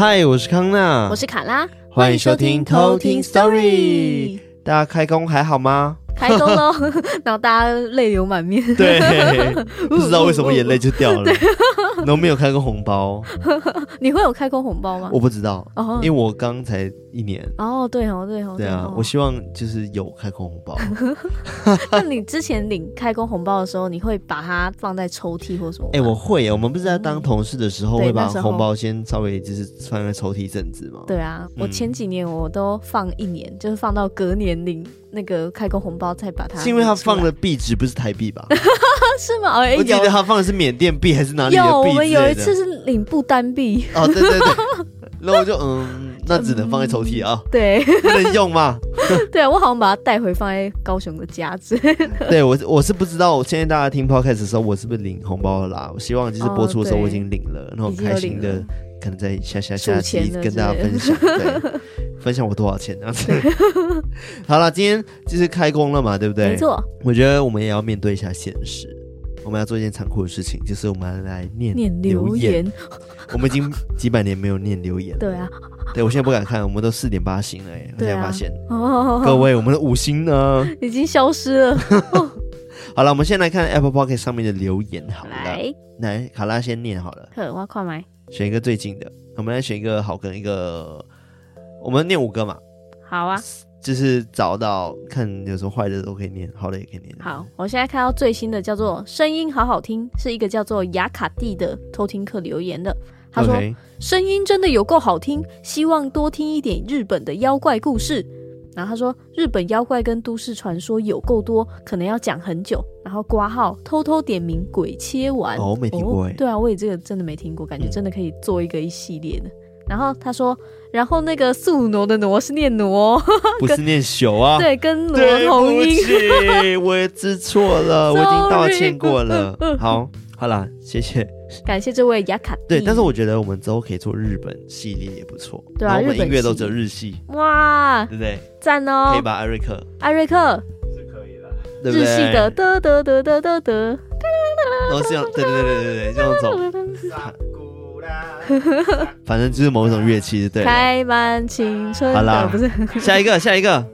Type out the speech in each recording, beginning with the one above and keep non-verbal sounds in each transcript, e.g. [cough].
嗨，我是康娜，我是卡拉，欢迎收听偷听 Story。大家开工还好吗？开工喽，[laughs] 然后大家泪流满面。对，[laughs] 不知道为什么眼泪就掉了。都 [laughs] 没有开过红包，你会有开过红包吗？我不知道，uh. 因为我刚才一年。哦，对哦，对哦，对啊，我希望就是有开过红包。那你之前领开工红包的时候，你会把它放在抽屉或什么？哎、欸，我会，我们不是在当同事的时候、嗯、会把红包先稍微就是放在抽屉一阵子吗？对啊，我前几年我都放一年，嗯、就是放到隔年领那个开工红包再把它。是因为他放的币值不是台币吧？[laughs] 是吗？欸、我记得他放的是缅甸币还是哪里的币？有，我们有一次是领不丹币。哦，对对对，然后 [laughs] 我就嗯，那只能放在抽屉啊、嗯，对，不能用吗？[laughs] 对啊，我好像把它带回放在高雄的家子。对我我是不知道，我现在大家听 podcast 的时候，我是不是领红包了啦？我希望就是播出的时候我已经领了，然后开心的可能在下下下期跟大家分享，[laughs] 对，分享我多少钱这样子。[laughs] 好了，今天就是开工了嘛，对不对？没错，我觉得我们也要面对一下现实。我们要做一件残酷的事情，就是我们来念念留言。我们已经几百年没有念留言了。对啊，对我现在不敢看，我们都四点八星了哎，我现在发现。哦，各位，我们的五星呢？已经消失了。[laughs] 好了，我们先来看 Apple Pocket 上面的留言。好了，来，来，卡拉先念好了。呵，我快买。选一个最近的，我们来选一个好跟一个，我们念五个嘛。好啊。就是找到看有什么坏的都可以念，好的也可以念。好，我现在看到最新的叫做声音好好听，是一个叫做雅卡蒂的偷听客留言的。他说声、音真的有够好听，希望多听一点日本的妖怪故事。然后他说日本妖怪跟都市传说有够多，可能要讲很久。然后挂号偷偷点名鬼切丸哦，没听过。对啊，我也这个真的没听过，感觉真的可以做一个一系列的。嗯然后他说，然后那个宿挪的挪是念挪，[laughs] 不是念朽啊？[laughs] 对，跟挪同音。对不起，我也知错了，我已经道歉过了。[laughs] 好，好啦，谢谢，感谢这位雅卡。对，但是我觉得我们之后可以做日本系列也不错。对啊，我们音乐都只有日系。哇，对不对？赞哦！可以吧，艾瑞克？艾瑞克是可以的，对不对？日系的得得得得得得，然后这样，对对对对对对，这样走。[laughs] 反正就是某一种乐器，对。开满青春。好啦，不是 [laughs] 下一个，下一个，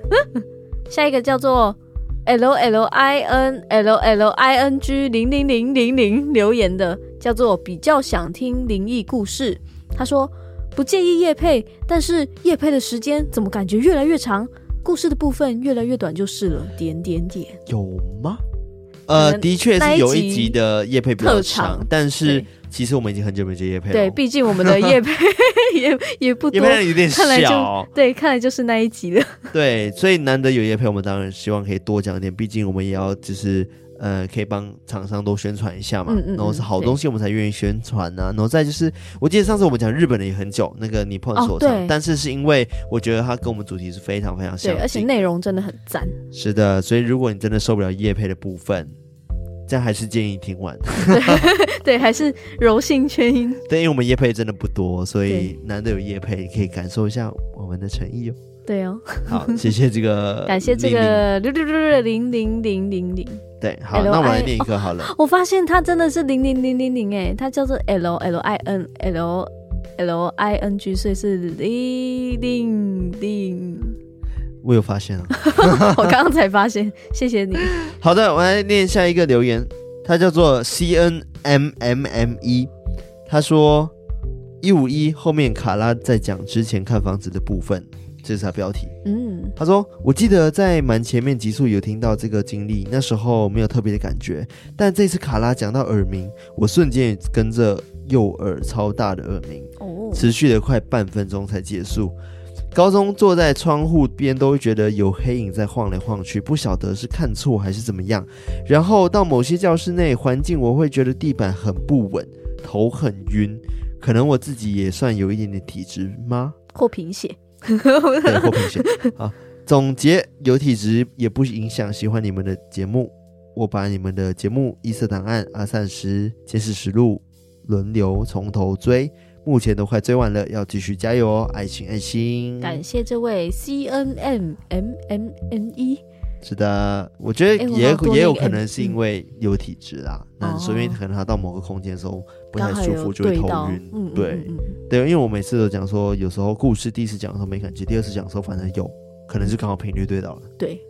下一个叫做 L L I N L L I N G 零零零零零留言的，叫做比较想听灵异故事。他说不介意夜配，但是夜配的时间怎么感觉越来越长，故事的部分越来越短就是了。点点点，有吗？呃，的确是有一集的夜配比较长，但是。其实我们已经很久没接夜配了。对，毕竟我们的夜配 [laughs] 也也不多，业配有点小。看来就对，看来就是那一集的。[laughs] 对，所以难得有夜配，我们当然希望可以多讲一点。毕竟我们也要就是呃，可以帮厂商多宣传一下嘛。嗯嗯。然后是好东西，我们才愿意宣传啊。然后再就是，我记得上次我们讲日本的也很久，那个你碰所长，哦，但是是因为我觉得它跟我们主题是非常非常像，对而且内容真的很赞。是的，所以如果你真的受不了夜配的部分。这样还是建议听完，[laughs] 对，对，还是柔性圈音。[laughs] 对，因为我们叶配真的不多，所以难得有叶配，可以感受一下我们的诚意哦。对哦，好，谢谢这个，[laughs] 感谢这个六六六六零零零零零。对，好，那我来念一个好了。我发现它真的是零零零零零，哎，它叫做 L L I N L L I N G，所以是零零零。我有发现了，[laughs] 我刚刚才发现，谢谢你。[laughs] 好的，我来念下一个留言，他叫做 C N M M M E，他说一五一后面卡拉在讲之前看房子的部分，这是他标题。嗯，他说我记得在蛮前面集数有听到这个经历，那时候没有特别的感觉，但这次卡拉讲到耳鸣，我瞬间也跟着右耳超大的耳鸣，哦，持续了快半分钟才结束。高中坐在窗户边都会觉得有黑影在晃来晃去，不晓得是看错还是怎么样。然后到某些教室内环境，我会觉得地板很不稳，头很晕。可能我自己也算有一点点体质吗？或贫血？对，或贫血。好，总结有体质也不影响喜欢你们的节目。我把你们的节目《异色档案》《阿善时监视实录》轮流从头追。目前都快追完了，要继续加油哦！爱心爱心，感谢这位 C N M M M N E，是的，我觉得也、欸、也有可能是因为有体质啦，那、嗯、所以可能他到某个空间的时候不太舒服，就会头晕。嗯、对、嗯、对，因为我每次都讲说，有时候故事第一次讲的时候没感觉，第二次讲的时候反正有可能是刚好频率对到了。对，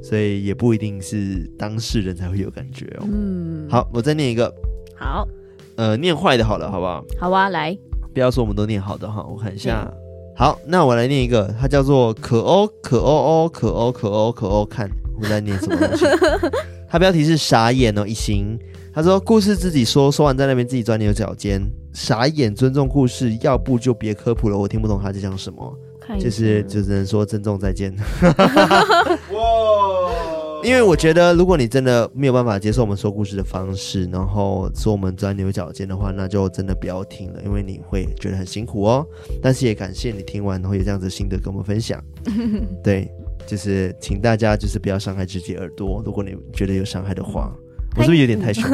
所以也不一定是当事人才会有感觉哦。嗯，好，我再念一个。好，呃，念坏的好了，好不好？好啊，来，不要说我们都念好的哈，我看一下。好，那我来念一个，它叫做可欧可欧欧可欧可欧可欧看。我在念什么东西？[laughs] 它标题是傻眼哦，一行。他说故事自己说，说完在那边自己钻牛角尖，傻眼。尊重故事，要不就别科普了，我听不懂他在讲什么。就是就只能说珍重再见。[laughs] [laughs] 哇！因为我觉得，如果你真的没有办法接受我们说故事的方式，然后说我们钻牛角尖的话，那就真的不要听了，因为你会觉得很辛苦哦。但是也感谢你听完，然后有这样子的心得跟我们分享。[laughs] 对，就是请大家就是不要伤害自己耳朵，如果你觉得有伤害的话，我是不是有点太凶？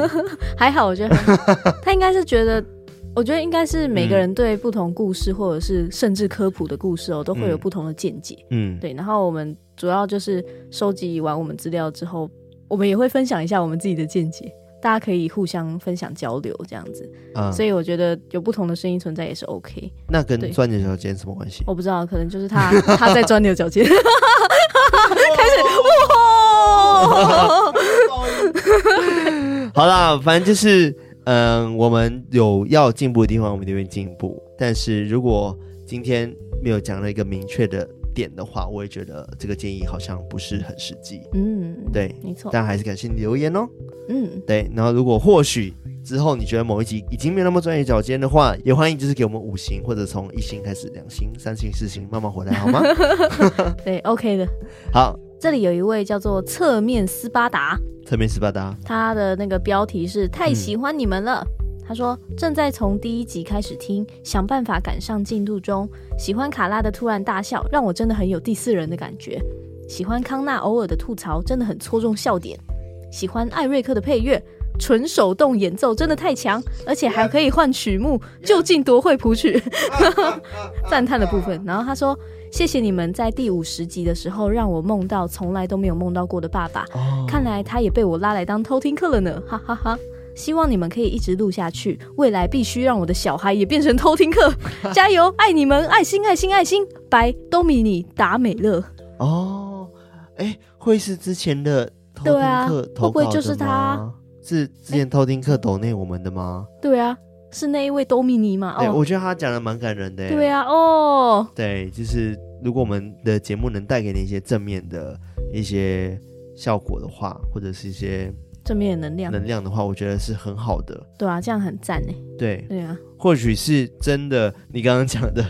还好，我觉得 [laughs] 他应该是觉得。我觉得应该是每个人对不同故事，或者是甚至科普的故事哦，都会有不同的见解。嗯，对。然后我们主要就是收集完我们资料之后，我们也会分享一下我们自己的见解，大家可以互相分享交流这样子。啊，所以我觉得有不同的声音存在也是 OK。那跟钻牛角尖什么关系？我不知道，可能就是他 [laughs] 他在钻牛角尖。[laughs] 开始哇！[laughs] 好啦，反正就是。嗯，我们有要进步的地方，我们就会进步。但是如果今天没有讲到一个明确的点的话，我也觉得这个建议好像不是很实际。嗯，对，没错。但还是感谢你留言哦。嗯，对。然后如果或许之后你觉得某一集已经没有那么钻牛角尖的话，也欢迎就是给我们五星，或者从一星开始，两星、三星、四星，慢慢回来好吗？[laughs] 对，OK 的。好。这里有一位叫做侧面斯巴达，侧面斯巴达，他的那个标题是太喜欢你们了。嗯、他说正在从第一集开始听，想办法赶上进度中。喜欢卡拉的突然大笑，让我真的很有第四人的感觉。喜欢康纳偶尔的吐槽，真的很戳中笑点。喜欢艾瑞克的配乐，纯手动演奏真的太强，而且还可以换曲目，究竟多会谱曲？[laughs] 赞叹的部分。然后他说。谢谢你们在第五十集的时候让我梦到从来都没有梦到过的爸爸，oh. 看来他也被我拉来当偷听客了呢，哈哈哈！希望你们可以一直录下去，未来必须让我的小孩也变成偷听客，[laughs] 加油！爱你们，爱心，爱心，爱心！拜，多米尼达美乐。哦，哎，会是之前的偷听客？对啊，会不会就是他？是之前偷听客抖内我们的吗？对啊。是那一位多米尼吗？对，我觉得他讲的蛮感人的。对啊，哦，对，就是如果我们的节目能带给你一些正面的一些效果的话，或者是一些正面的能量能量的话，我觉得是很好的。对啊，这样很赞呢。对，对啊，或许是真的，你刚刚讲的，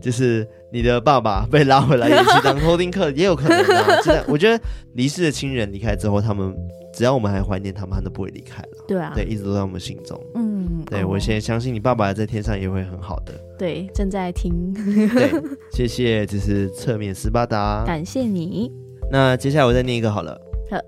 就是你的爸爸被拉回来一起当偷听客，也有可能啊。[laughs] 真的，我觉得离世的亲人离开之后，他们只要我们还怀念他们，他都不会离开了。对啊，对，一直都在我们心中。嗯。对，我现在相信你爸爸在天上也会很好的。对，正在听。对，谢谢，这是侧面斯巴达，感谢你。那接下来我再念一个好了。好，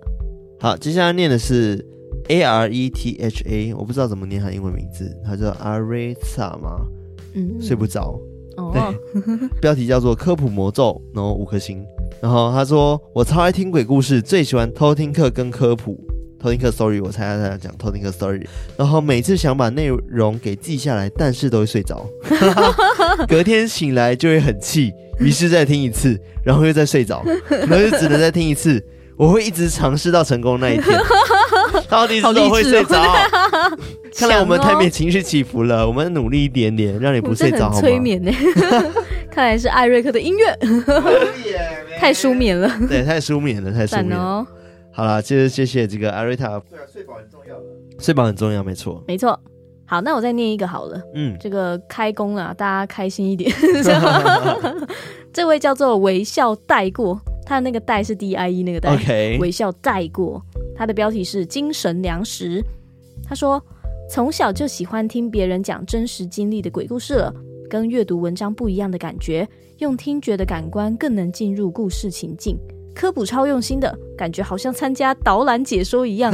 好，接下来念的是 A R E T H A，我不知道怎么念他英文名字，他叫 Aretha 吗？嗯，睡不着。哦。对，[laughs] 标题叫做科普魔咒，然后五颗星。然后他说，我超爱听鬼故事，最喜欢偷听课跟科普。偷听课 s o r r y 我猜他在讲偷听课 story，然后每次想把内容给记下来，但是都会睡着，[laughs] 隔天醒来就会很气，于是再听一次，然后又再睡着，然后就只能再听一次。我会一直尝试到成功那一天。[laughs] 到底是都会睡着？[laughs] 看来我们太没情绪起伏了，我们努力一点点，让你不睡着 [laughs] 好吗？催眠呢？看来是艾瑞克的音乐，太舒眠了。对，太舒眠了，太舒眠了。好了，就是谢谢这个艾瑞塔。对啊，睡饱很重要的。睡饱很重要，没错，没错。好，那我再念一个好了。嗯，这个开工了，大家开心一点。这位叫做微笑带过，他的那个带是 D I E 那个带。微笑带过。他的标题是精神粮食。他说，从小就喜欢听别人讲真实经历的鬼故事了，跟阅读文章不一样的感觉，用听觉的感官更能进入故事情境。科普超用心的感觉，好像参加导览解说一样。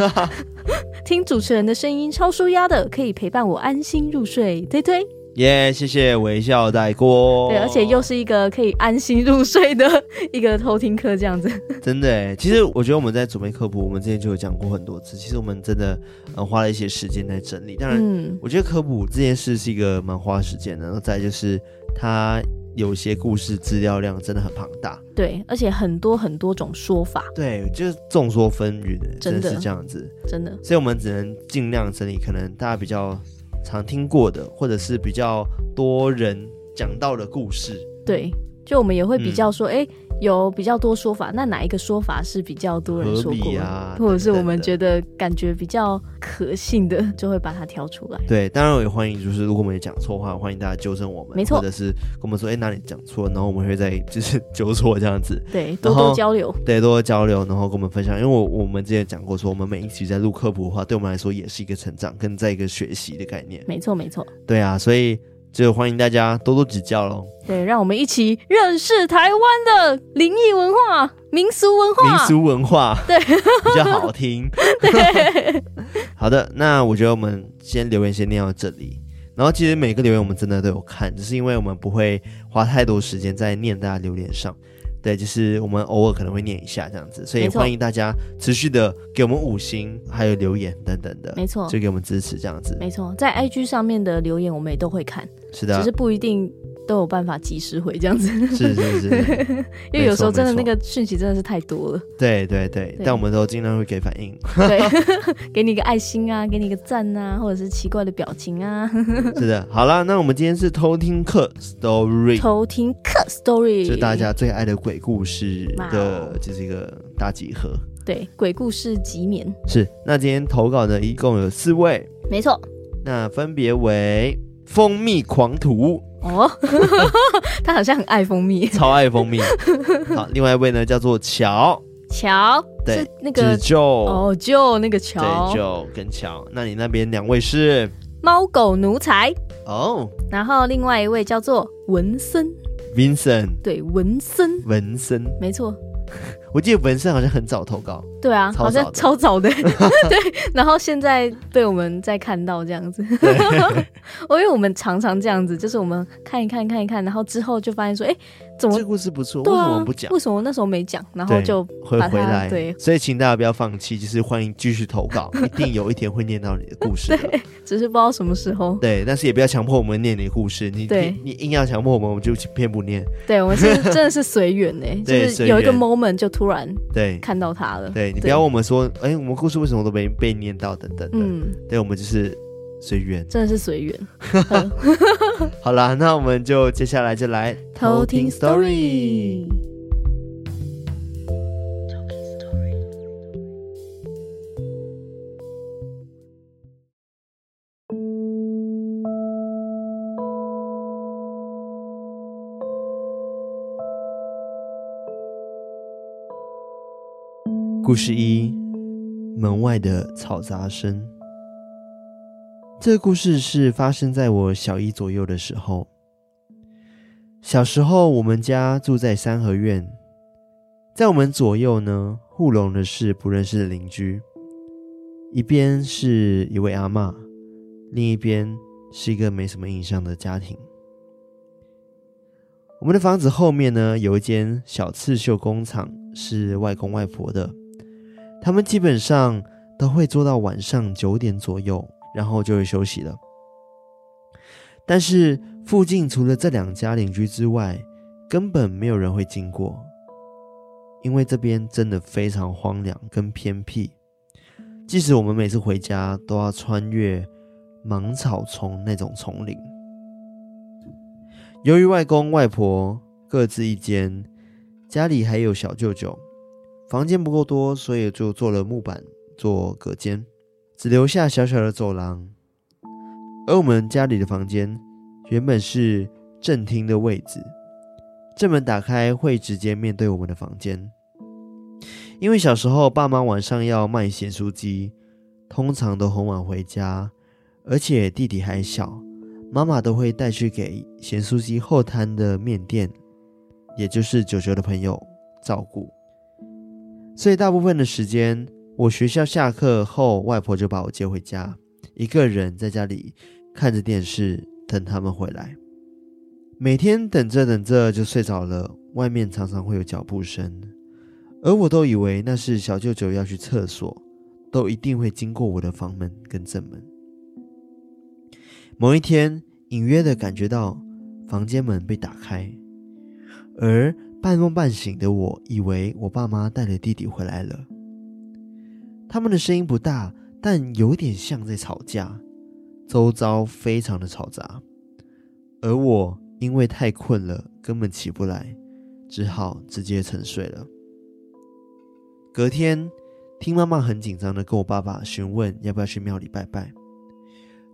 [laughs] 听主持人的声音超舒压的，可以陪伴我安心入睡。推推耶，yeah, 谢谢微笑带过。对，而且又是一个可以安心入睡的一个偷听课，这样子。[laughs] 真的哎，其实我觉得我们在准备科普，我们之前就有讲过很多次。其实我们真的呃花了一些时间在整理。当然，嗯、我觉得科普这件事是一个蛮花时间的。然后再就是它有些故事资料量真的很庞大。对，而且很多很多种说法。对，就是众说纷纭，真的是这样子。真的。所以我们只能尽量整理，可能大家比较。常听过的，或者是比较多人讲到的故事，对，就我们也会比较说，哎、嗯。有比较多说法，那哪一个说法是比较多人说过啊？或者是我们觉得感觉比较可信的，[laughs] 就会把它挑出来。对，当然我也欢迎，就是如果我们也讲错话，欢迎大家纠正我们，没错，或者是跟我们说，哎、欸，哪里讲错，然后我们会再就是纠错这样子。[laughs] 对，多多交流，对，多多交流，然后跟我们分享。因为我我们之前讲过，说我们每一期在录科普的话，对我们来说也是一个成长，跟在一个学习的概念。没错，没错。对啊，所以。就欢迎大家多多指教喽。对，让我们一起认识台湾的灵异文化、民俗文化。民俗文化，对，比较好听。[laughs] 对，[laughs] 好的，那我觉得我们先留言先念到这里。然后其实每个留言我们真的都有看，只是因为我们不会花太多时间在念大家留言上。对，就是我们偶尔可能会念一下这样子，所以欢迎大家持续的给我们五星，还有留言等等的，没错，就给我们支持这样子。没错，在 IG 上面的留言我们也都会看，是的，只是不一定。都有办法及时回这样子，是是是，[laughs] 因为有时候真的那个讯息真的是太多了。对对对，对但我们都尽量会给反应，对，[laughs] [laughs] 给你个爱心啊，给你个赞啊，或者是奇怪的表情啊。是的，好了，那我们今天是偷听客 story，偷听客 story，就大家最爱的鬼故事的，就是一个大集合。对，鬼故事集勉。是，那今天投稿的一共有四位，没错，那分别为蜂蜜狂徒。哦，他好像很爱蜂蜜，[laughs] 超爱蜂蜜。好，另外一位呢叫做乔。乔，对，是那个就哦就那个乔，对，就跟乔。那你那边两位是？猫狗奴才。哦，然后另外一位叫做文森，Vincent，对，文森，文森，没错。我记得文森好像很早投稿，对啊，好像超早的，[laughs] 对。然后现在被我们再看到这样子，[laughs] 我因为我们常常这样子，就是我们看一看看一看，然后之后就发现说，哎。怎么这故事不错？为什么不讲？为什么那时候没讲？然后就会回来。对，所以请大家不要放弃，就是欢迎继续投稿，[laughs] 一定有一天会念到你的故事。对，只是不知道什么时候。对，但是也不要强迫我们念你的故事。你对你硬要强迫我们，我们就偏不念。对，我们是 [laughs] 真的是随缘呢，就是有一个 moment 就突然对看到他了。对，你不要问我们说，哎，我们故事为什么都没被念到等等的。嗯，对，我们就是。随缘，真的是随缘。[laughs] 好啦，那我们就接下来就来偷听 story。故事一：门外的嘈杂声。这个故事是发生在我小一左右的时候。小时候，我们家住在三合院，在我们左右呢，护龙的是不认识的邻居，一边是一位阿嬷，另一边是一个没什么印象的家庭。我们的房子后面呢，有一间小刺绣工厂，是外公外婆的，他们基本上都会做到晚上九点左右。然后就会休息了。但是附近除了这两家邻居之外，根本没有人会经过，因为这边真的非常荒凉跟偏僻。即使我们每次回家都要穿越芒草丛那种丛林。由于外公外婆各自一间，家里还有小舅舅，房间不够多，所以就做了木板做隔间。只留下小小的走廊，而我们家里的房间原本是正厅的位置，正门打开会直接面对我们的房间。因为小时候爸妈晚上要卖咸酥鸡，通常都很晚回家，而且弟弟还小，妈妈都会带去给咸酥鸡后摊的面店，也就是九九的朋友照顾，所以大部分的时间。我学校下课后，外婆就把我接回家，一个人在家里看着电视，等他们回来。每天等着等着就睡着了，外面常常会有脚步声，而我都以为那是小舅舅要去厕所，都一定会经过我的房门跟正门。某一天，隐约的感觉到房间门被打开，而半梦半醒的我以为我爸妈带了弟弟回来了。他们的声音不大，但有点像在吵架，周遭非常的嘈杂，而我。因为太困了，根本起不来，只好直接沉睡了。隔天，听妈妈很紧张的跟我爸爸询问要不要去庙里拜拜。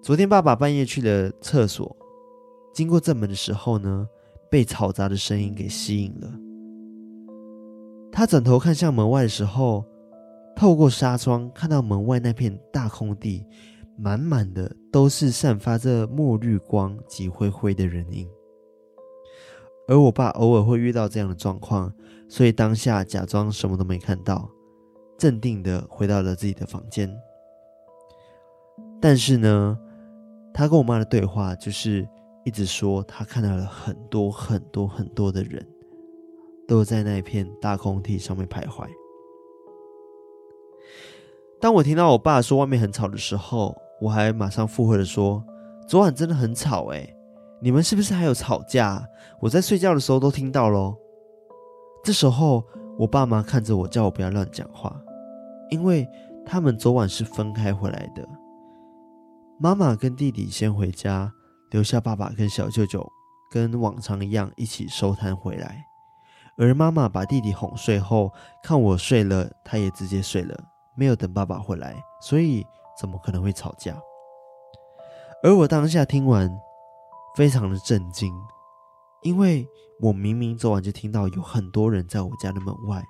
昨天爸爸半夜去了厕所，经过正门的时候呢，被嘈杂的声音给吸引了。他转头看向门外的时候，透过纱窗看到门外那片大空地，满满的都是散发着墨绿光及灰灰的人影。而我爸偶尔会遇到这样的状况，所以当下假装什么都没看到，镇定的回到了自己的房间。但是呢，他跟我妈的对话就是一直说他看到了很多很多很多的人，都在那片大空地上面徘徊。当我听到我爸说外面很吵的时候，我还马上附和的说：“昨晚真的很吵欸。”你们是不是还有吵架？我在睡觉的时候都听到咯。这时候，我爸妈看着我，叫我不要乱讲话，因为他们昨晚是分开回来的。妈妈跟弟弟先回家，留下爸爸跟小舅舅跟往常一样一起收摊回来。而妈妈把弟弟哄睡后，看我睡了，她也直接睡了，没有等爸爸回来，所以怎么可能会吵架？而我当下听完。非常的震惊，因为我明明昨晚就听到有很多人在我家的门外，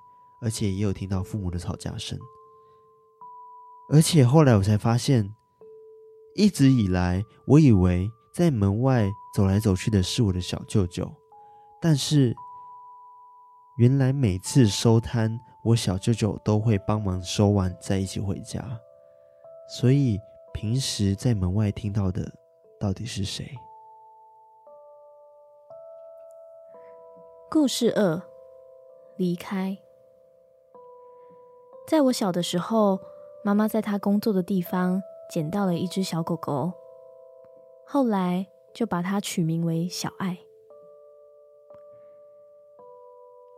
而且也有听到父母的吵架声。而且后来我才发现，一直以来我以为在门外走来走去的是我的小舅舅，但是原来每次收摊，我小舅舅都会帮忙收完再一起回家。所以平时在门外听到的到底是谁？故事二：离开。在我小的时候，妈妈在她工作的地方捡到了一只小狗狗，后来就把它取名为小爱。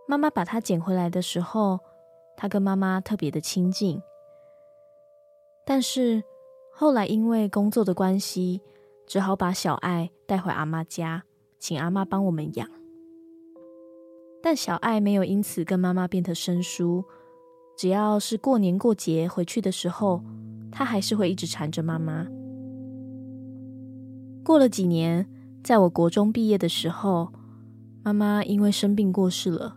妈妈把它捡回来的时候，他跟妈妈特别的亲近。但是后来因为工作的关系，只好把小爱带回阿妈家，请阿妈帮我们养。但小爱没有因此跟妈妈变得生疏，只要是过年过节回去的时候，她还是会一直缠着妈妈。过了几年，在我国中毕业的时候，妈妈因为生病过世了，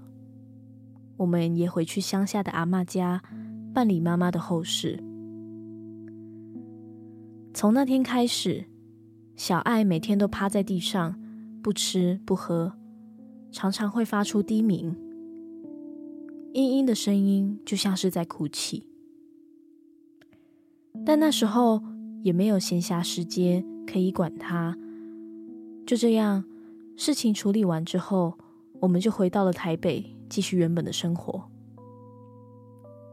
我们也回去乡下的阿嬷家办理妈妈的后事。从那天开始，小爱每天都趴在地上，不吃不喝。常常会发出低鸣，嘤嘤的声音，就像是在哭泣。但那时候也没有闲暇时间可以管他。就这样，事情处理完之后，我们就回到了台北，继续原本的生活。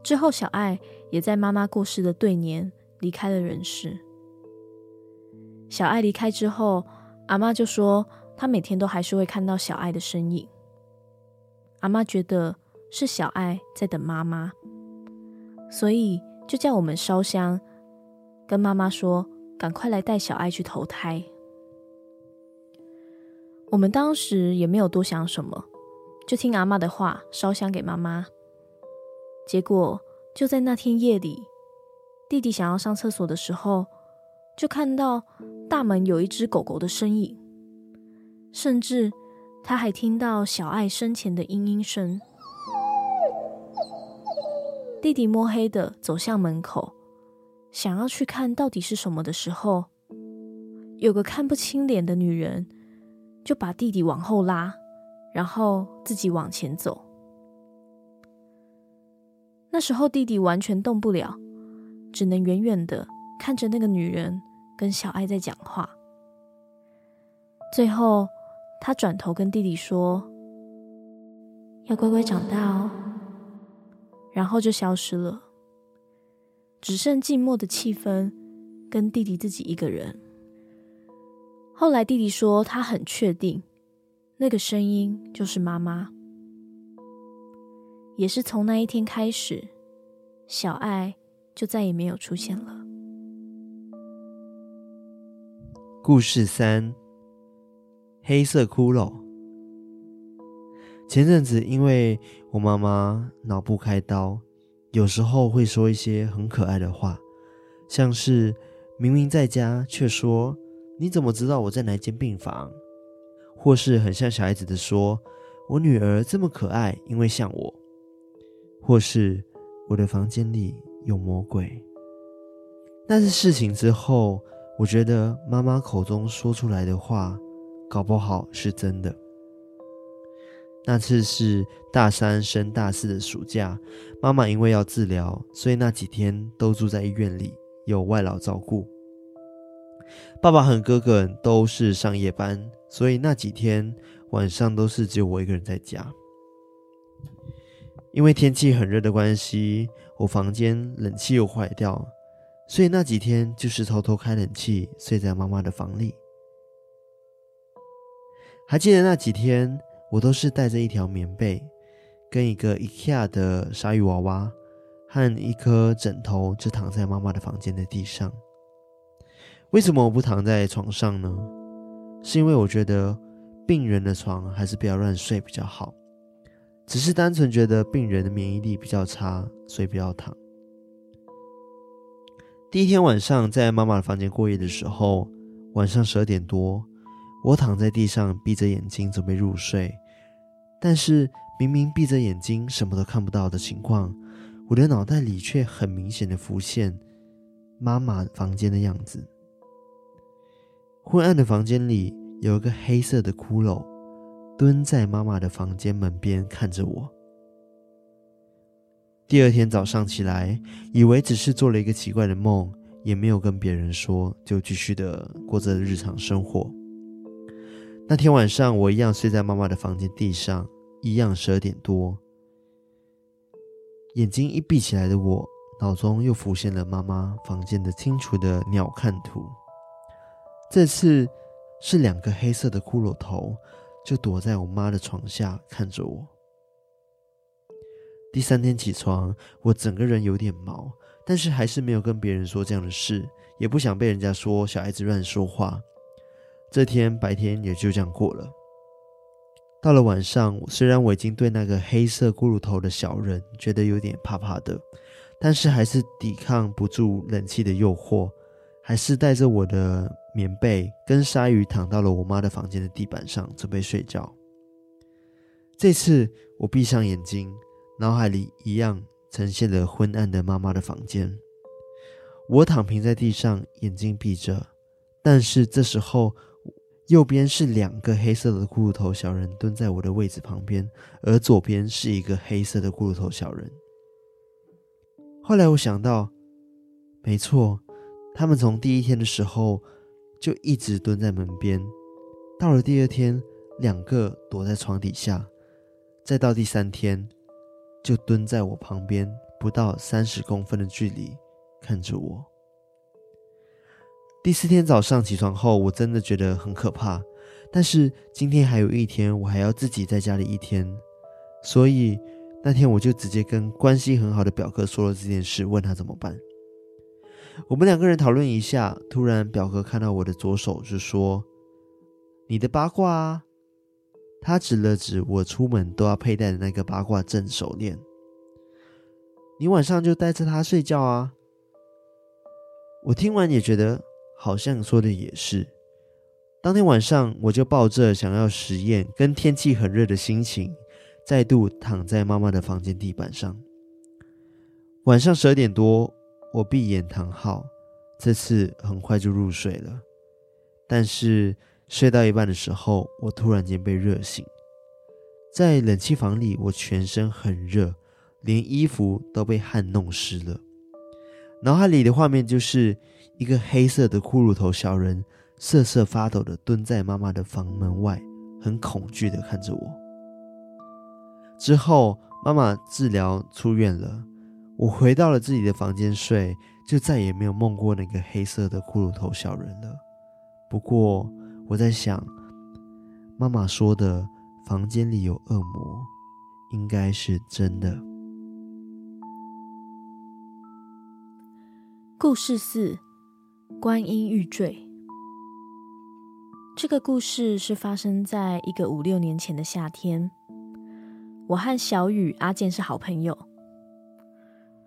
之后，小爱也在妈妈过世的对年离开了人世。小爱离开之后，阿妈就说。她每天都还是会看到小爱的身影。阿妈觉得是小爱在等妈妈，所以就叫我们烧香，跟妈妈说：“赶快来带小爱去投胎。”我们当时也没有多想什么，就听阿妈的话，烧香给妈妈。结果就在那天夜里，弟弟想要上厕所的时候，就看到大门有一只狗狗的身影。甚至，他还听到小爱生前的嘤嘤声。弟弟摸黑的走向门口，想要去看到底是什么的时候，有个看不清脸的女人就把弟弟往后拉，然后自己往前走。那时候弟弟完全动不了，只能远远的看着那个女人跟小爱在讲话。最后，他转头跟弟弟说：“要乖乖长大哦。”然后就消失了，只剩静默的气氛跟弟弟自己一个人。后来弟弟说，他很确定那个声音就是妈妈。也是从那一天开始，小爱就再也没有出现了。故事三：黑色骷髅。前阵子因为我妈妈脑部开刀，有时候会说一些很可爱的话，像是明明在家却说“你怎么知道我在哪间病房”，或是很像小孩子的说“我女儿这么可爱，因为像我”。或是我的房间里有魔鬼。但是事情之后，我觉得妈妈口中说出来的话，搞不好是真的。那次是大三升大四的暑假，妈妈因为要治疗，所以那几天都住在医院里，有外劳照顾。爸爸和哥哥都是上夜班，所以那几天晚上都是只有我一个人在家。因为天气很热的关系，我房间冷气又坏掉，所以那几天就是偷偷开冷气，睡在妈妈的房里。还记得那几天，我都是带着一条棉被，跟一个 IKEA 的鲨鱼娃娃和一颗枕头，就躺在妈妈的房间的地上。为什么我不躺在床上呢？是因为我觉得病人的床还是不要乱睡比较好。只是单纯觉得病人的免疫力比较差，所以不要躺。第一天晚上在妈妈的房间过夜的时候，晚上十二点多，我躺在地上闭着眼睛准备入睡，但是明明闭着眼睛什么都看不到的情况，我的脑袋里却很明显的浮现妈妈房间的样子。昏暗的房间里有一个黑色的骷髅。蹲在妈妈的房间门边看着我。第二天早上起来，以为只是做了一个奇怪的梦，也没有跟别人说，就继续的过着日常生活。那天晚上，我一样睡在妈妈的房间地上，一样十二点多，眼睛一闭起来的我，脑中又浮现了妈妈房间的清楚的鸟瞰图。这次是两个黑色的骷髅头。就躲在我妈的床下看着我。第三天起床，我整个人有点毛，但是还是没有跟别人说这样的事，也不想被人家说小孩子乱说话。这天白天也就这样过了。到了晚上，虽然我已经对那个黑色骷髅头的小人觉得有点怕怕的，但是还是抵抗不住冷气的诱惑，还是带着我的。棉被跟鲨鱼躺到了我妈的房间的地板上，准备睡觉。这次我闭上眼睛，脑海里一样呈现了昏暗的妈妈的房间。我躺平在地上，眼睛闭着，但是这时候右边是两个黑色的骷髅头小人蹲在我的位置旁边，而左边是一个黑色的骷髅头小人。后来我想到，没错，他们从第一天的时候。就一直蹲在门边，到了第二天，两个躲在床底下，再到第三天，就蹲在我旁边，不到三十公分的距离看着我。第四天早上起床后，我真的觉得很可怕，但是今天还有一天，我还要自己在家里一天，所以那天我就直接跟关系很好的表哥说了这件事，问他怎么办。我们两个人讨论一下，突然表哥看到我的左手，就说：“你的八卦啊。”他指了指我出门都要佩戴的那个八卦阵手链。你晚上就带着它睡觉啊。我听完也觉得好像说的也是。当天晚上，我就抱着想要实验跟天气很热的心情，再度躺在妈妈的房间地板上。晚上十二点多。我闭眼躺好，这次很快就入睡了。但是睡到一半的时候，我突然间被热醒。在冷气房里，我全身很热，连衣服都被汗弄湿了。脑海里的画面就是一个黑色的骷髅头小人瑟瑟发抖的蹲在妈妈的房门外，很恐惧的看着我。之后，妈妈治疗出院了，我回到了自己的房间睡，就再也没有梦过那个黑色的骷髅头小人了。不过，我在想，妈妈说的房间里有恶魔，应该是真的。故事四：观音玉坠。这个故事是发生在一个五六年前的夏天。我和小雨、阿健是好朋友，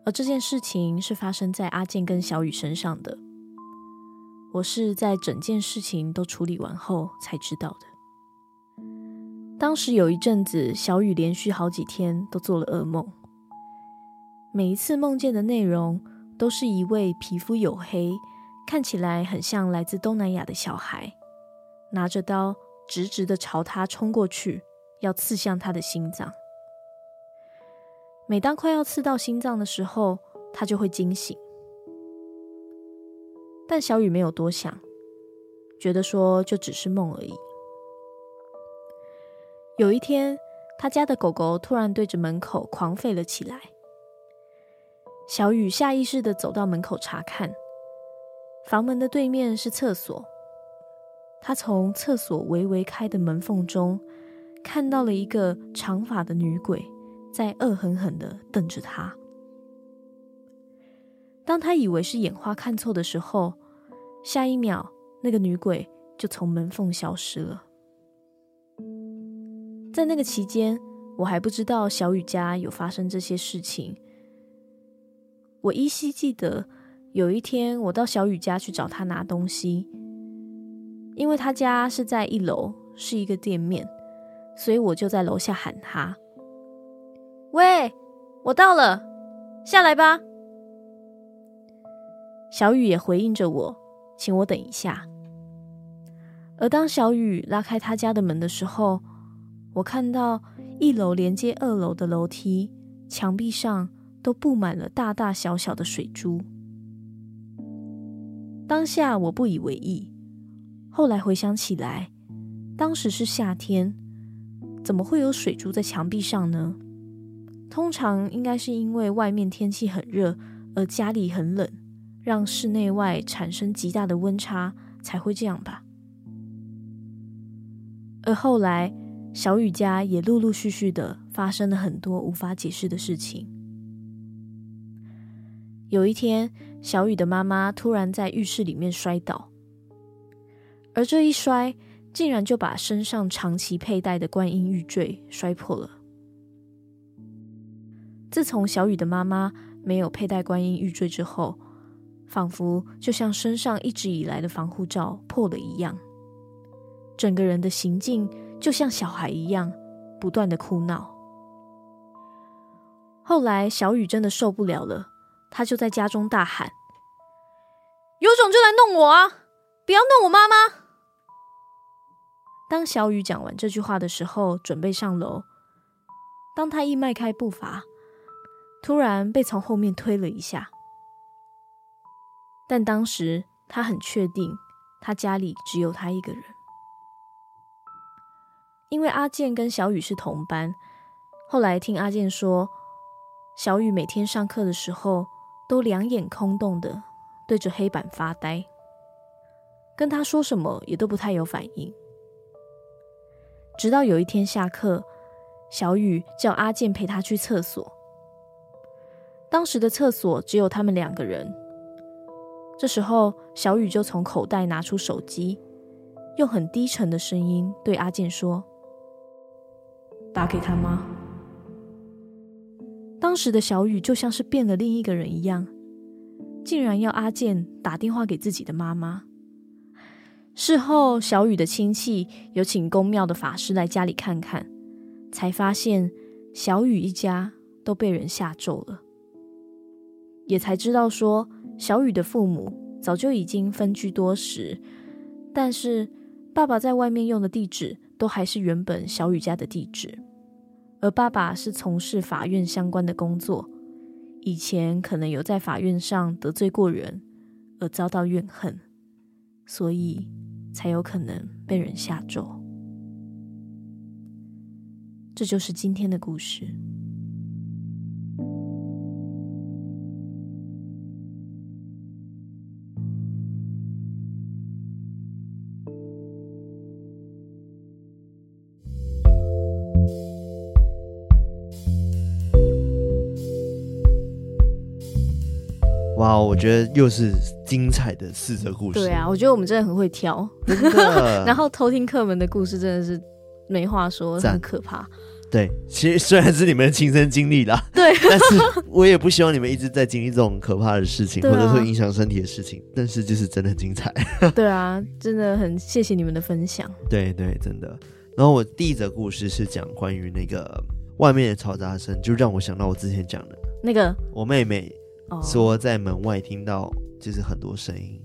而这件事情是发生在阿健跟小雨身上的。我是在整件事情都处理完后才知道的。当时有一阵子，小雨连续好几天都做了噩梦，每一次梦见的内容都是一位皮肤黝黑、看起来很像来自东南亚的小孩。拿着刀，直直的朝他冲过去，要刺向他的心脏。每当快要刺到心脏的时候，他就会惊醒。但小雨没有多想，觉得说就只是梦而已。有一天，他家的狗狗突然对着门口狂吠了起来。小雨下意识的走到门口查看，房门的对面是厕所。他从厕所微微开的门缝中，看到了一个长发的女鬼在恶狠狠的瞪着他。当他以为是眼花看错的时候，下一秒那个女鬼就从门缝消失了。在那个期间，我还不知道小雨家有发生这些事情。我依稀记得有一天，我到小雨家去找他拿东西。因为他家是在一楼，是一个店面，所以我就在楼下喊他：“喂，我到了，下来吧。”小雨也回应着我，请我等一下。而当小雨拉开他家的门的时候，我看到一楼连接二楼的楼梯墙壁上都布满了大大小小的水珠。当下我不以为意。后来回想起来，当时是夏天，怎么会有水珠在墙壁上呢？通常应该是因为外面天气很热，而家里很冷，让室内外产生极大的温差，才会这样吧。而后来，小雨家也陆陆续续的发生了很多无法解释的事情。有一天，小雨的妈妈突然在浴室里面摔倒。而这一摔，竟然就把身上长期佩戴的观音玉坠摔破了。自从小雨的妈妈没有佩戴观音玉坠之后，仿佛就像身上一直以来的防护罩破了一样，整个人的行径就像小孩一样，不断的哭闹。后来小雨真的受不了了，她就在家中大喊：“有种就来弄我啊！不要弄我妈妈！”当小雨讲完这句话的时候，准备上楼。当他一迈开步伐，突然被从后面推了一下。但当时他很确定，他家里只有他一个人，因为阿健跟小雨是同班。后来听阿健说，小雨每天上课的时候都两眼空洞的对着黑板发呆，跟他说什么也都不太有反应。直到有一天下课，小雨叫阿健陪他去厕所。当时的厕所只有他们两个人。这时候，小雨就从口袋拿出手机，用很低沉的声音对阿健说：“打给他妈。”当时的小雨就像是变了另一个人一样，竟然要阿健打电话给自己的妈妈。事后，小雨的亲戚有请公庙的法师来家里看看，才发现小雨一家都被人下咒了，也才知道说小雨的父母早就已经分居多时，但是爸爸在外面用的地址都还是原本小雨家的地址，而爸爸是从事法院相关的工作，以前可能有在法院上得罪过人，而遭到怨恨，所以。才有可能被人下咒。这就是今天的故事。觉得又是精彩的四则故事。对啊，我觉得我们真的很会挑，真的。[laughs] 然后偷听客们的故事真的是没话说，很可怕。对，其实虽然是你们的亲身经历啦，对，[laughs] 但是我也不希望你们一直在经历这种可怕的事情，啊、或者说影响身体的事情。但是就是真的很精彩。[laughs] 对啊，真的很谢谢你们的分享。对对，真的。然后我第一则故事是讲关于那个外面的嘈杂声，就让我想到我之前讲的那个我妹妹。说在门外听到就是很多声音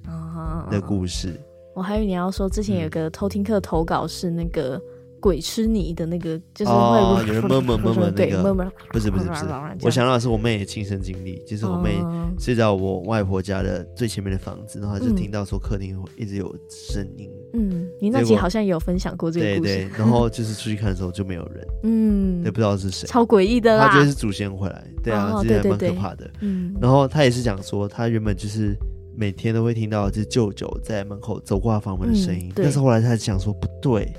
的故事。我还以为你要说之前有个偷听课投稿是那个鬼吃泥的那个，就是会有人闷闷闷闷那个，闷闷不是不是不是，我想到的是我妹的亲身经历，就是我妹睡在我外婆家的最前面的房子，然后她就听到说客厅一直有声音。嗯，你那集好像有分享过这个故事。对对，然后就是出去看的时候就没有人，[laughs] 嗯，也不知道是谁，超诡异的啦。他觉得是祖先回来，对啊，其实还蛮可怕的。嗯，然后他也是讲说，他原本就是每天都会听到就是舅舅在门口走过房门的声音，但是后来他想说不对，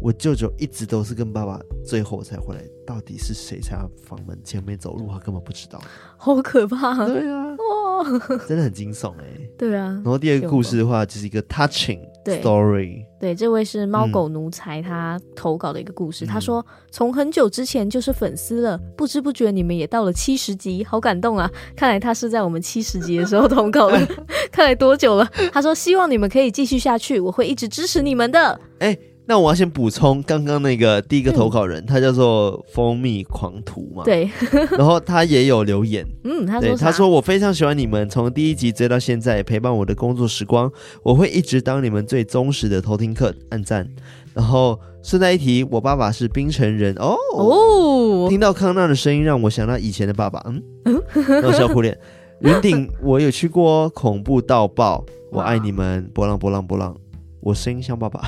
我舅舅一直都是跟爸爸最后才回来，到底是谁在房门前面走路，他根本不知道，好可怕。对啊，哇，真的很惊悚哎。对啊，然后第二个故事的话，就是一个 touching。Story 对，这位是猫狗奴才，他投稿的一个故事。嗯、他说，从很久之前就是粉丝了，不知不觉你们也到了七十集，好感动啊！看来他是在我们七十集的时候投稿的，[laughs] 看来多久了？他说，希望你们可以继续下去，我会一直支持你们的。哎。那我要先补充，刚刚那个第一个投稿人，嗯、他叫做蜂蜜狂徒嘛，对，[laughs] 然后他也有留言，嗯，他说对，他说我非常喜欢你们，从第一集追到现在，陪伴我的工作时光，我会一直当你们最忠实的偷听客，按赞。然后顺带一提，我爸爸是槟城人。哦。哦，听到康纳的声音，让我想到以前的爸爸，嗯。嗯，然后小虎脸，云顶我有去过，恐怖到爆，我爱你们，波浪波浪波浪。我声音像爸爸，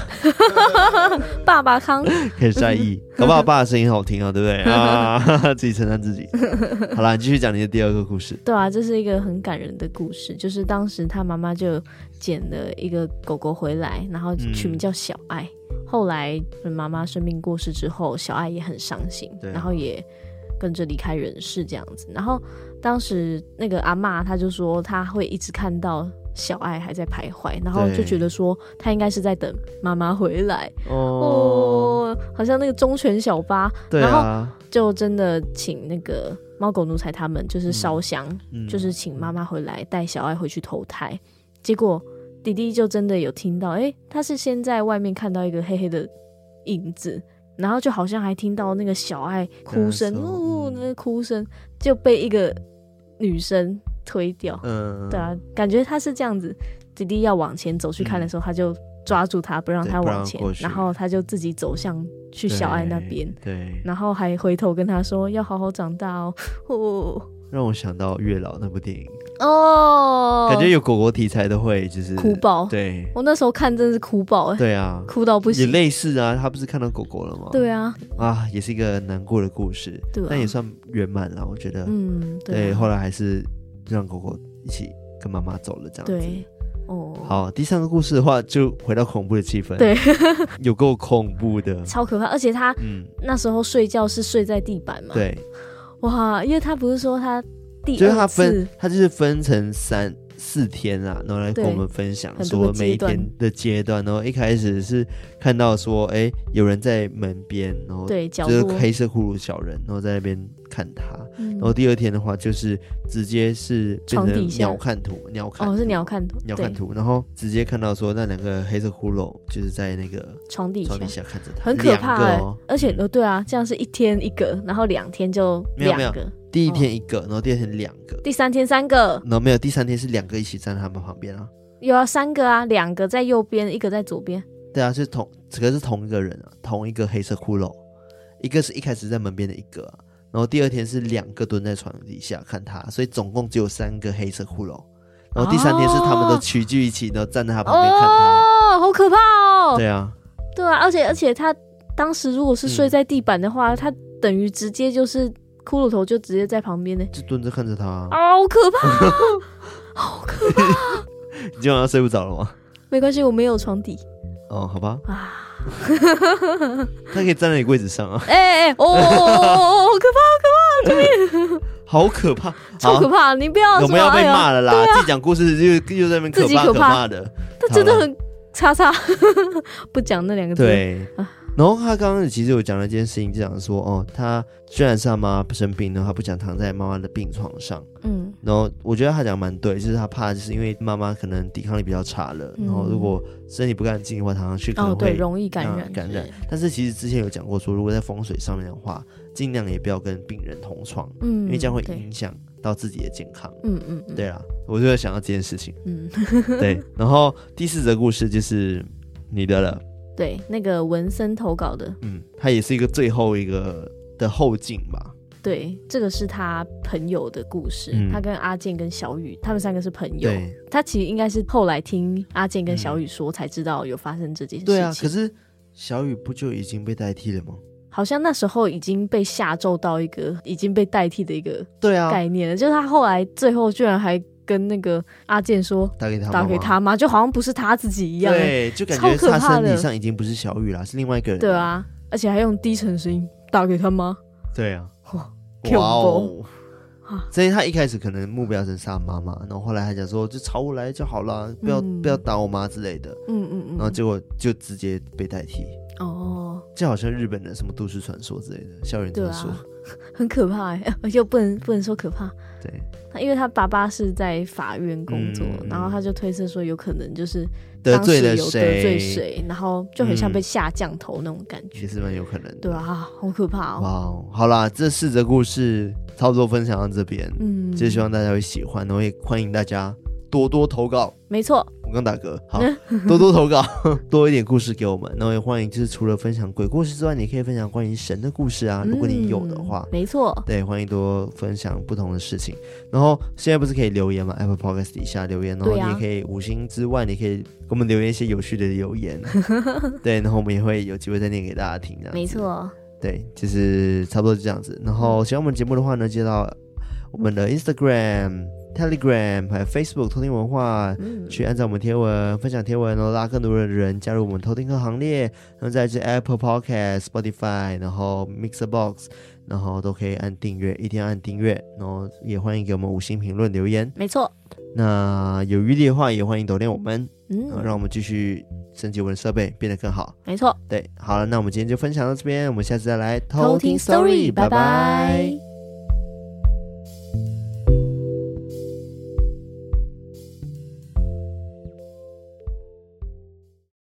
[laughs] 爸爸康可以在意，搞不好爸爸声音好听啊，对不对啊？[laughs] 自己称赞自己。好了，你继续讲你的第二个故事。对啊，这是一个很感人的故事，就是当时他妈妈就捡了一个狗狗回来，然后取名叫小爱。嗯、后来妈妈生病过世之后，小爱也很伤心，啊、然后也跟着离开人世这样子。然后当时那个阿嬷，她就说她会一直看到。小爱还在徘徊，然后就觉得说他应该是在等妈妈回来。哦，哦，好像那个忠犬小八，对啊，然后就真的请那个猫狗奴才他们就是烧香，嗯、就是请妈妈回来带小爱回去投胎。结果弟弟就真的有听到，哎，他是先在外面看到一个黑黑的影子，然后就好像还听到那个小爱哭声，哦，那个哭声就被一个女生。推掉，嗯，对啊，感觉他是这样子，弟弟要往前走去看的时候，嗯、他就抓住他，不让他往前，然后他就自己走向去小爱那边，对，然后还回头跟他说要好好长大哦，[laughs] 哦，让我想到月老那部电影。哦，感觉有狗狗题材的会就是哭爆，对，我那时候看真的是哭爆哎，对啊，哭到不行，也类似啊，他不是看到狗狗了吗？对啊，啊，也是一个难过的故事，对、啊，但也算圆满了，我觉得，嗯，对，对，后来还是。让狗狗一起跟妈妈走了，这样子。对，哦，好，第三个故事的话，就回到恐怖的气氛。对，[laughs] 有够恐怖的，超可怕。而且他，嗯，那时候睡觉是睡在地板嘛？对，哇，因为他不是说他第，就是他分，他就是分成三。四天啊，然后来跟我们分享说每一天的阶段。然后一开始是看到说，哎，有人在门边，然后对就是黑色骷髅小人，然后在那边看他。然后第二天的话，就是直接是变成鸟瞰图，鸟瞰哦，是鸟瞰图，鸟瞰图。然后直接看到说那两个黑色骷髅就是在那个床底床底下看着他，很可怕哦。而且哦，对啊，这样是一天一个，然后两天就两个。第一天一个，然后第二天两个，第三天三个，然后没有，第三天是两个一起站在他们旁边啊。有啊，三个啊，两个在右边，一个在左边。对啊，是同这个是同一个人啊，同一个黑色骷髅，一个是一开始在门边的一个，然后第二天是两个蹲在床底下看他，所以总共只有三个黑色骷髅。然后第三天是他们都齐聚一起，然后站在他旁边看他。哦，好可怕哦！对啊，对啊，而且而且他当时如果是睡在地板的话，嗯、他等于直接就是骷髅头就直接在旁边呢，就蹲着看着他，啊，好可怕，[laughs] 好可怕！[laughs] 你今晚上睡不着了吗？没关系，我没有床底。哦，好吧。啊，[laughs] 他可以站在你柜子上啊！哎哎哎，哦哦哦，[laughs] 好可怕，好可怕，救命！好可怕，超可怕！你不要，我们要被骂了啦！自己讲故事又又在那边可怕可怕的，他真的很叉叉，[laughs] 不讲那两个字。对。然后他刚刚其实有讲了一件事情，就讲说哦，他虽然是他妈妈生病然后，他不想躺在妈妈的病床上。嗯，然后我觉得他讲蛮对，就是他怕就是因为妈妈可能抵抗力比较差了，嗯、然后如果身体不干净的话，躺上去可能会、容易感染、嗯、感染。但是其实之前有讲过说，如果在风水上面的话，尽量也不要跟病人同床，嗯，因为这样会影响到自己的健康。嗯嗯，对啊，我就在想到这件事情。嗯，对。然后第四则故事就是你的了。对，那个文森投稿的，嗯，他也是一个最后一个的后劲吧。对，这个是他朋友的故事，嗯、他跟阿健跟小雨，他们三个是朋友。对他其实应该是后来听阿健跟小雨说，才知道有发生这件事情。对啊，可是小雨不就已经被代替了吗？好像那时候已经被下咒到一个已经被代替的一个对啊概念了，就是他后来最后居然还。跟那个阿健说打给他，打给他吗？就好像不是他自己一样，对，就感觉他身体上已经不是小雨了，是另外一个人。对啊，而且还用低沉声音打给他吗？对啊，哇哦！所以他一开始可能目标是杀妈妈，然后后来还讲说就朝我来就好了，不要不要打我妈之类的。嗯嗯嗯，然后结果就直接被代替。哦，就好像日本的什么都市传说之类的，校园传说，很可怕哎，而且不能不能说可怕。对，他因为他爸爸是在法院工作，嗯、然后他就推测说有可能就是得罪了谁，得罪谁，然后就很像被下降头那种感觉，也是蛮有可能的。对啊，好可怕哦！哇，好啦，这四则故事差不多分享到这边，嗯，就希望大家会喜欢，然后也欢迎大家多多投稿。没错。刚打嗝，好，[laughs] 多多投稿，[laughs] 多一点故事给我们。然后也欢迎，就是除了分享鬼故事之外，你可以分享关于神的故事啊。如果你有的话，没错，对，欢迎多分享不同的事情。然后现在不是可以留言吗？Apple Podcast 底下留言，然后你也可以五星之外，你可以给我们留言一些有趣的留言。[laughs] 对，然后我们也会有机会再念给大家听。没错，对，就是差不多就这样子。然后喜欢我们节目的话呢，接到我们的 Instagram。Telegram 还有 Facebook 偷听文化，嗯、去按照我们贴文分享贴文，然后拉更多的人加入我们偷听客行列。然后在这 Apple Podcast、Spotify，然后 Mixer Box，然后都可以按订阅，一定要按订阅。然后也欢迎给我们五星评论留言。没错。那有余力的话，也欢迎抖内我们，嗯，让我们继续升级我们的设备，变得更好。没错。对，好了，那我们今天就分享到这边，我们下次再来偷听 Story，拜拜。